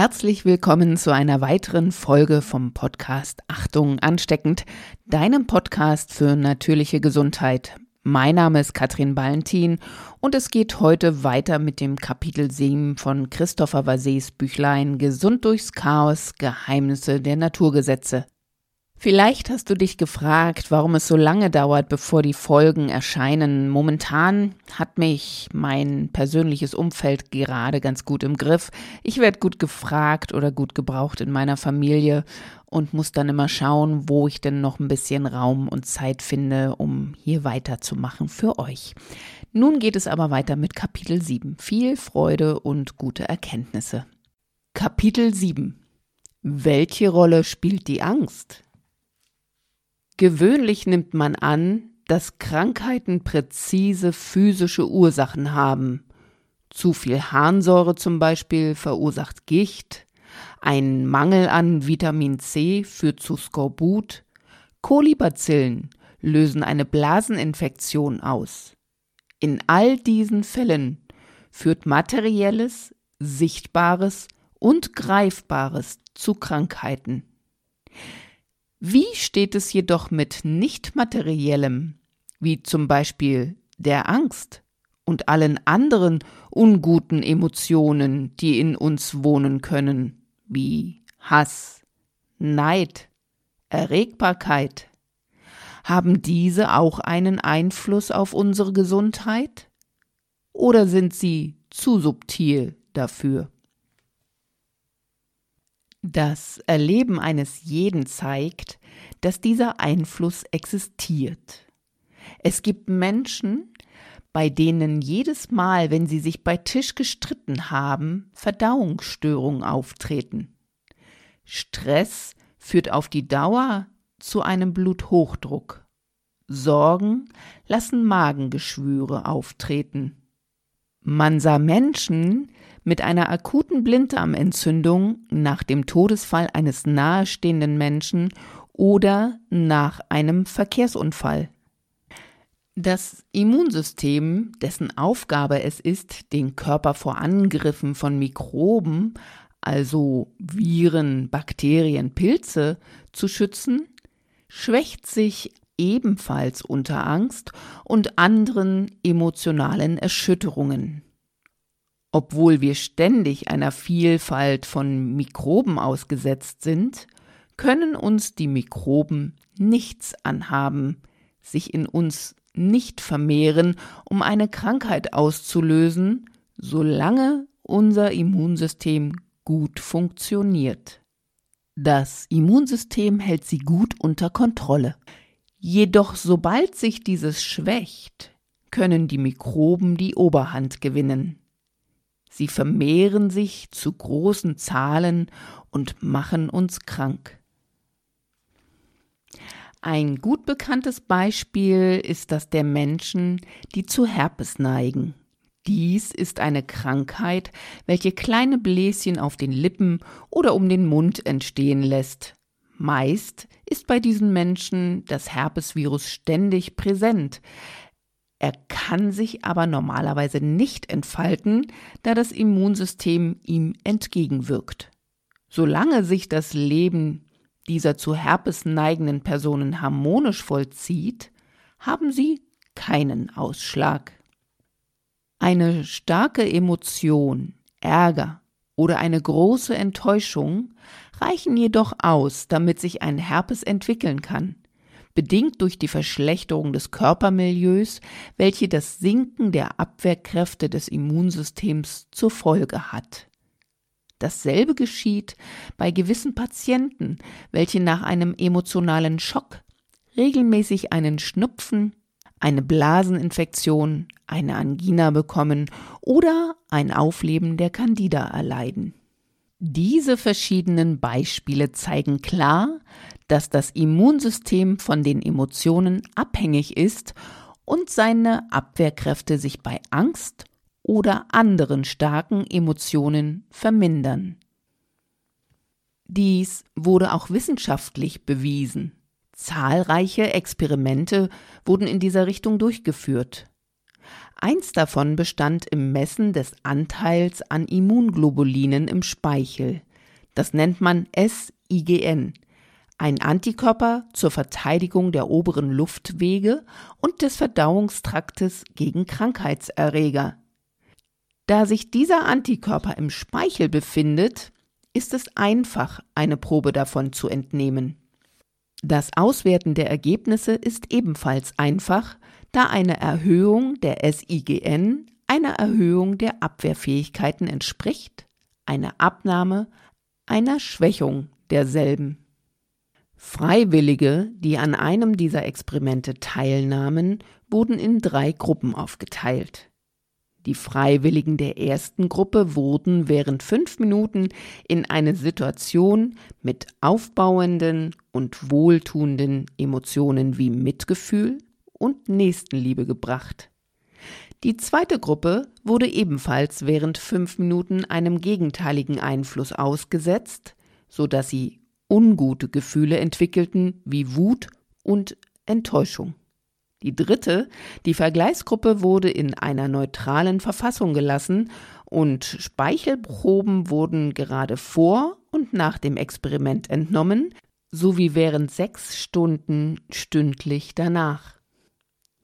Herzlich willkommen zu einer weiteren Folge vom Podcast Achtung ansteckend, deinem Podcast für natürliche Gesundheit. Mein Name ist Katrin Ballentin und es geht heute weiter mit dem Kapitel 7 von Christopher Vasés Büchlein Gesund durchs Chaos Geheimnisse der Naturgesetze. Vielleicht hast du dich gefragt, warum es so lange dauert, bevor die Folgen erscheinen. Momentan hat mich mein persönliches Umfeld gerade ganz gut im Griff. Ich werde gut gefragt oder gut gebraucht in meiner Familie und muss dann immer schauen, wo ich denn noch ein bisschen Raum und Zeit finde, um hier weiterzumachen für euch. Nun geht es aber weiter mit Kapitel 7. Viel Freude und gute Erkenntnisse. Kapitel 7 Welche Rolle spielt die Angst? Gewöhnlich nimmt man an, dass Krankheiten präzise physische Ursachen haben. Zu viel Harnsäure zum Beispiel verursacht Gicht, ein Mangel an Vitamin C führt zu Skorbut, Kolibazillen lösen eine Blaseninfektion aus. In all diesen Fällen führt materielles, sichtbares und greifbares zu Krankheiten. Wie steht es jedoch mit nicht materiellem, wie zum Beispiel der Angst und allen anderen unguten Emotionen, die in uns wohnen können, wie Hass, Neid, Erregbarkeit? Haben diese auch einen Einfluss auf unsere Gesundheit? Oder sind sie zu subtil dafür? Das Erleben eines jeden zeigt, dass dieser Einfluss existiert. Es gibt Menschen, bei denen jedes Mal, wenn sie sich bei Tisch gestritten haben, Verdauungsstörungen auftreten. Stress führt auf die Dauer zu einem Bluthochdruck. Sorgen lassen Magengeschwüre auftreten. Man sah Menschen, mit einer akuten Blinddarmentzündung nach dem Todesfall eines nahestehenden Menschen oder nach einem Verkehrsunfall. Das Immunsystem, dessen Aufgabe es ist, den Körper vor Angriffen von Mikroben, also Viren, Bakterien, Pilze, zu schützen, schwächt sich ebenfalls unter Angst und anderen emotionalen Erschütterungen. Obwohl wir ständig einer Vielfalt von Mikroben ausgesetzt sind, können uns die Mikroben nichts anhaben, sich in uns nicht vermehren, um eine Krankheit auszulösen, solange unser Immunsystem gut funktioniert. Das Immunsystem hält sie gut unter Kontrolle. Jedoch sobald sich dieses schwächt, können die Mikroben die Oberhand gewinnen. Sie vermehren sich zu großen Zahlen und machen uns krank. Ein gut bekanntes Beispiel ist das der Menschen, die zu Herpes neigen. Dies ist eine Krankheit, welche kleine Bläschen auf den Lippen oder um den Mund entstehen lässt. Meist ist bei diesen Menschen das Herpesvirus ständig präsent. Er kann sich aber normalerweise nicht entfalten, da das Immunsystem ihm entgegenwirkt. Solange sich das Leben dieser zu Herpes neigenden Personen harmonisch vollzieht, haben sie keinen Ausschlag. Eine starke Emotion, Ärger oder eine große Enttäuschung reichen jedoch aus, damit sich ein Herpes entwickeln kann bedingt durch die Verschlechterung des Körpermilieus, welche das Sinken der Abwehrkräfte des Immunsystems zur Folge hat. Dasselbe geschieht bei gewissen Patienten, welche nach einem emotionalen Schock regelmäßig einen Schnupfen, eine Blaseninfektion, eine Angina bekommen oder ein Aufleben der Candida erleiden. Diese verschiedenen Beispiele zeigen klar, dass das Immunsystem von den Emotionen abhängig ist und seine Abwehrkräfte sich bei Angst oder anderen starken Emotionen vermindern. Dies wurde auch wissenschaftlich bewiesen. Zahlreiche Experimente wurden in dieser Richtung durchgeführt. Eins davon bestand im Messen des Anteils an Immunglobulinen im Speichel. Das nennt man SIGN, ein Antikörper zur Verteidigung der oberen Luftwege und des Verdauungstraktes gegen Krankheitserreger. Da sich dieser Antikörper im Speichel befindet, ist es einfach, eine Probe davon zu entnehmen. Das Auswerten der Ergebnisse ist ebenfalls einfach, da eine Erhöhung der SIGN einer Erhöhung der Abwehrfähigkeiten entspricht, eine Abnahme einer Schwächung derselben. Freiwillige, die an einem dieser Experimente teilnahmen, wurden in drei Gruppen aufgeteilt. Die Freiwilligen der ersten Gruppe wurden während fünf Minuten in eine Situation mit aufbauenden und wohltuenden Emotionen wie Mitgefühl und Nächstenliebe gebracht. Die zweite Gruppe wurde ebenfalls während fünf Minuten einem gegenteiligen Einfluss ausgesetzt, so dass sie ungute Gefühle entwickelten wie Wut und Enttäuschung. Die dritte, die Vergleichsgruppe, wurde in einer neutralen Verfassung gelassen und Speichelproben wurden gerade vor und nach dem Experiment entnommen, sowie während sechs Stunden stündlich danach.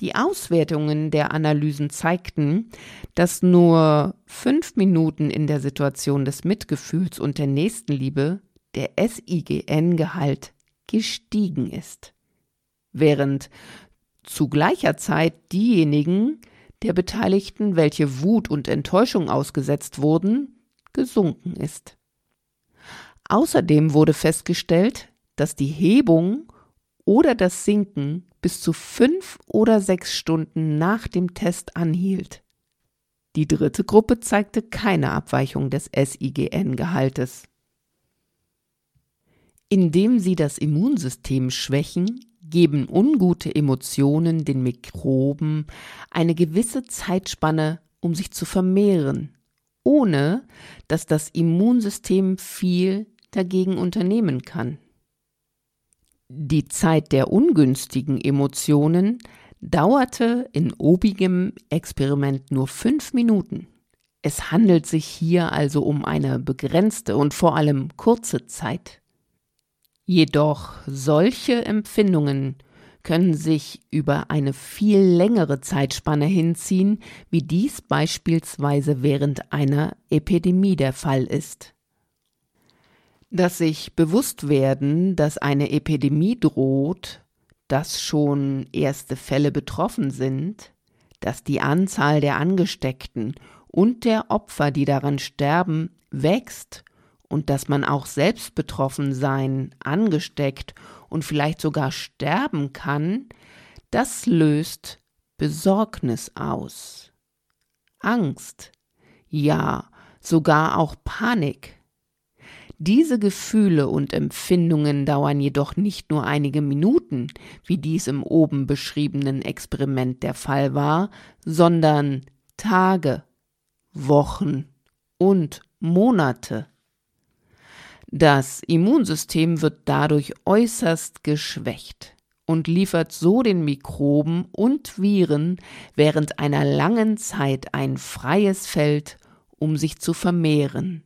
Die Auswertungen der Analysen zeigten, dass nur fünf Minuten in der Situation des Mitgefühls und der Nächstenliebe der SIGN-Gehalt gestiegen ist, während zu gleicher Zeit diejenigen der Beteiligten, welche Wut und Enttäuschung ausgesetzt wurden, gesunken ist. Außerdem wurde festgestellt, dass die Hebung oder das Sinken bis zu fünf oder sechs Stunden nach dem Test anhielt. Die dritte Gruppe zeigte keine Abweichung des SIGN-Gehaltes. Indem sie das Immunsystem schwächen, geben ungute Emotionen den Mikroben eine gewisse Zeitspanne, um sich zu vermehren, ohne dass das Immunsystem viel dagegen unternehmen kann. Die Zeit der ungünstigen Emotionen dauerte in obigem Experiment nur fünf Minuten. Es handelt sich hier also um eine begrenzte und vor allem kurze Zeit. Jedoch solche Empfindungen können sich über eine viel längere Zeitspanne hinziehen, wie dies beispielsweise während einer Epidemie der Fall ist. Dass sich bewusst werden, dass eine Epidemie droht, dass schon erste Fälle betroffen sind, dass die Anzahl der Angesteckten und der Opfer, die daran sterben, wächst und dass man auch selbst betroffen sein, angesteckt und vielleicht sogar sterben kann, das löst Besorgnis aus. Angst, ja, sogar auch Panik. Diese Gefühle und Empfindungen dauern jedoch nicht nur einige Minuten, wie dies im oben beschriebenen Experiment der Fall war, sondern Tage, Wochen und Monate. Das Immunsystem wird dadurch äußerst geschwächt und liefert so den Mikroben und Viren während einer langen Zeit ein freies Feld, um sich zu vermehren.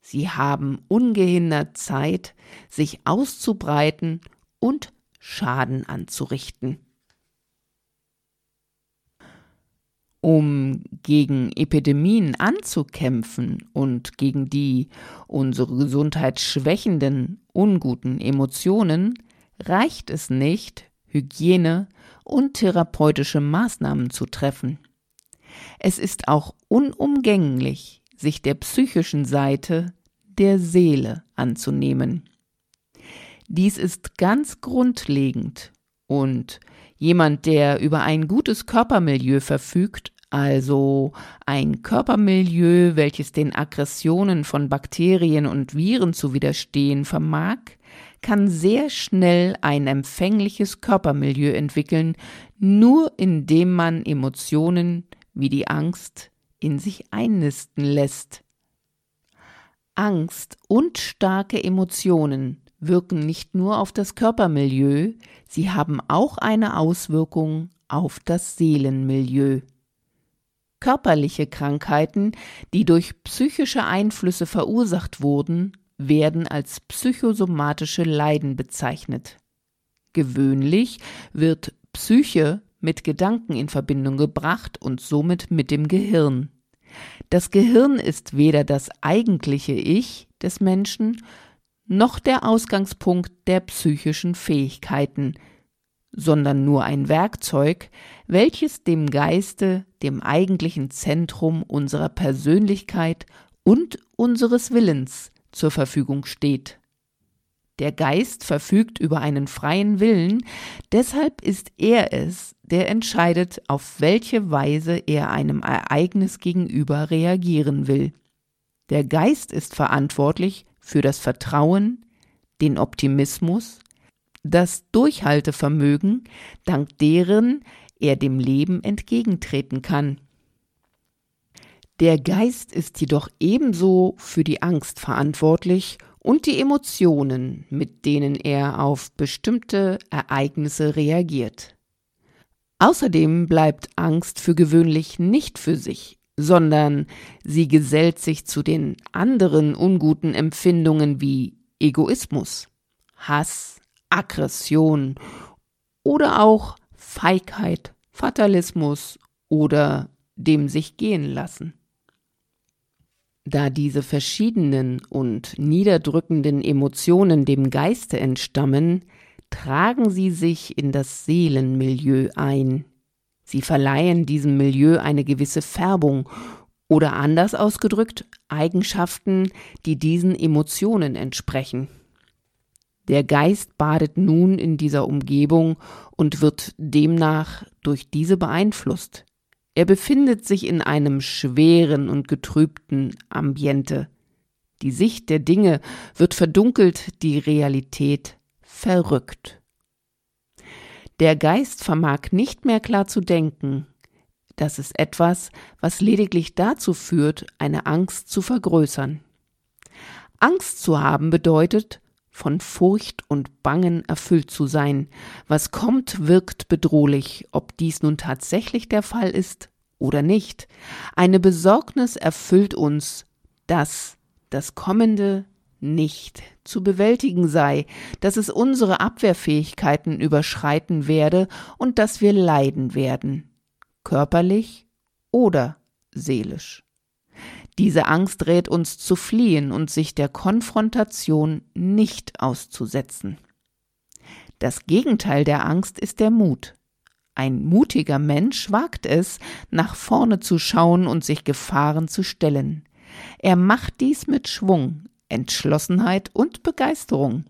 Sie haben ungehindert Zeit, sich auszubreiten und Schaden anzurichten. Um gegen Epidemien anzukämpfen und gegen die unsere Gesundheit schwächenden, unguten Emotionen, reicht es nicht, Hygiene und therapeutische Maßnahmen zu treffen. Es ist auch unumgänglich, sich der psychischen Seite der Seele anzunehmen. Dies ist ganz grundlegend und jemand, der über ein gutes Körpermilieu verfügt, also ein Körpermilieu, welches den Aggressionen von Bakterien und Viren zu widerstehen vermag, kann sehr schnell ein empfängliches Körpermilieu entwickeln, nur indem man Emotionen wie die Angst in sich einnisten lässt. Angst und starke Emotionen wirken nicht nur auf das Körpermilieu, sie haben auch eine Auswirkung auf das Seelenmilieu. Körperliche Krankheiten, die durch psychische Einflüsse verursacht wurden, werden als psychosomatische Leiden bezeichnet. Gewöhnlich wird Psyche mit Gedanken in Verbindung gebracht und somit mit dem Gehirn. Das Gehirn ist weder das eigentliche Ich des Menschen noch der Ausgangspunkt der psychischen Fähigkeiten, sondern nur ein Werkzeug, welches dem Geiste, dem eigentlichen Zentrum unserer Persönlichkeit und unseres Willens zur Verfügung steht. Der Geist verfügt über einen freien Willen, deshalb ist er es, der entscheidet, auf welche Weise er einem Ereignis gegenüber reagieren will. Der Geist ist verantwortlich für das Vertrauen, den Optimismus, das Durchhaltevermögen, dank deren er dem Leben entgegentreten kann. Der Geist ist jedoch ebenso für die Angst verantwortlich und die Emotionen, mit denen er auf bestimmte Ereignisse reagiert. Außerdem bleibt Angst für gewöhnlich nicht für sich, sondern sie gesellt sich zu den anderen unguten Empfindungen wie Egoismus, Hass, Aggression oder auch Feigheit, Fatalismus oder dem sich gehen lassen. Da diese verschiedenen und niederdrückenden Emotionen dem Geiste entstammen, tragen sie sich in das Seelenmilieu ein. Sie verleihen diesem Milieu eine gewisse Färbung oder anders ausgedrückt Eigenschaften, die diesen Emotionen entsprechen. Der Geist badet nun in dieser Umgebung und wird demnach durch diese beeinflusst. Er befindet sich in einem schweren und getrübten Ambiente. Die Sicht der Dinge wird verdunkelt, die Realität verrückt. Der Geist vermag nicht mehr klar zu denken. Das ist etwas, was lediglich dazu führt, eine Angst zu vergrößern. Angst zu haben bedeutet, von Furcht und Bangen erfüllt zu sein. Was kommt, wirkt bedrohlich, ob dies nun tatsächlich der Fall ist oder nicht. Eine Besorgnis erfüllt uns, dass das Kommende nicht zu bewältigen sei, dass es unsere Abwehrfähigkeiten überschreiten werde und dass wir leiden werden, körperlich oder seelisch. Diese Angst rät uns zu fliehen und sich der Konfrontation nicht auszusetzen. Das Gegenteil der Angst ist der Mut. Ein mutiger Mensch wagt es, nach vorne zu schauen und sich Gefahren zu stellen. Er macht dies mit Schwung, Entschlossenheit und Begeisterung.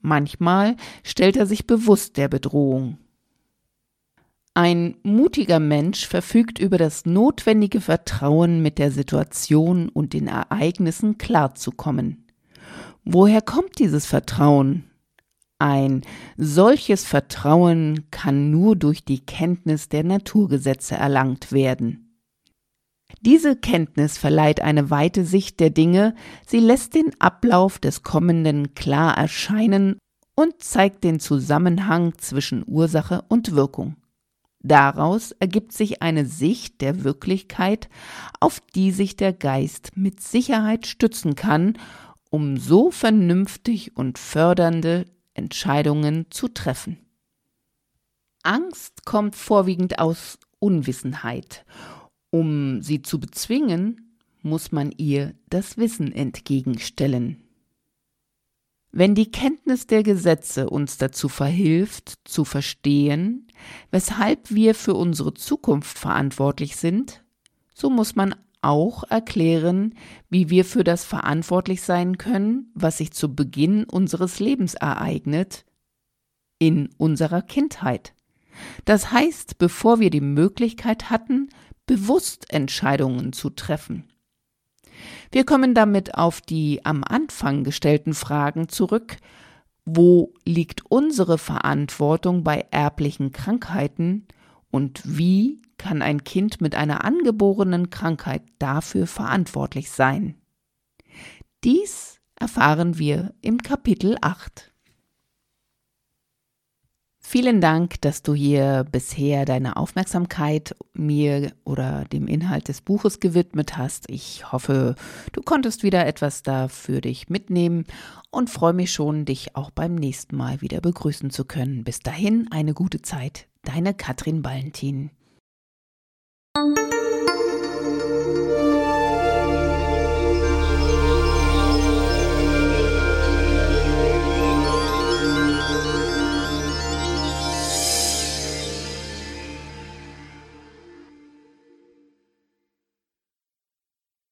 Manchmal stellt er sich bewusst der Bedrohung. Ein mutiger Mensch verfügt über das notwendige Vertrauen, mit der Situation und den Ereignissen klarzukommen. Woher kommt dieses Vertrauen? Ein solches Vertrauen kann nur durch die Kenntnis der Naturgesetze erlangt werden. Diese Kenntnis verleiht eine weite Sicht der Dinge, sie lässt den Ablauf des Kommenden klar erscheinen und zeigt den Zusammenhang zwischen Ursache und Wirkung. Daraus ergibt sich eine Sicht der Wirklichkeit, auf die sich der Geist mit Sicherheit stützen kann, um so vernünftig und fördernde Entscheidungen zu treffen. Angst kommt vorwiegend aus Unwissenheit. Um sie zu bezwingen, muss man ihr das Wissen entgegenstellen. Wenn die Kenntnis der Gesetze uns dazu verhilft, zu verstehen, weshalb wir für unsere Zukunft verantwortlich sind, so muss man auch erklären, wie wir für das verantwortlich sein können, was sich zu Beginn unseres Lebens ereignet, in unserer Kindheit. Das heißt, bevor wir die Möglichkeit hatten, bewusst Entscheidungen zu treffen. Wir kommen damit auf die am Anfang gestellten Fragen zurück. Wo liegt unsere Verantwortung bei erblichen Krankheiten und wie kann ein Kind mit einer angeborenen Krankheit dafür verantwortlich sein? Dies erfahren wir im Kapitel 8. Vielen Dank, dass du hier bisher deine Aufmerksamkeit mir oder dem Inhalt des Buches gewidmet hast. Ich hoffe, du konntest wieder etwas da für dich mitnehmen und freue mich schon, dich auch beim nächsten Mal wieder begrüßen zu können. Bis dahin eine gute Zeit. Deine Katrin Ballentin.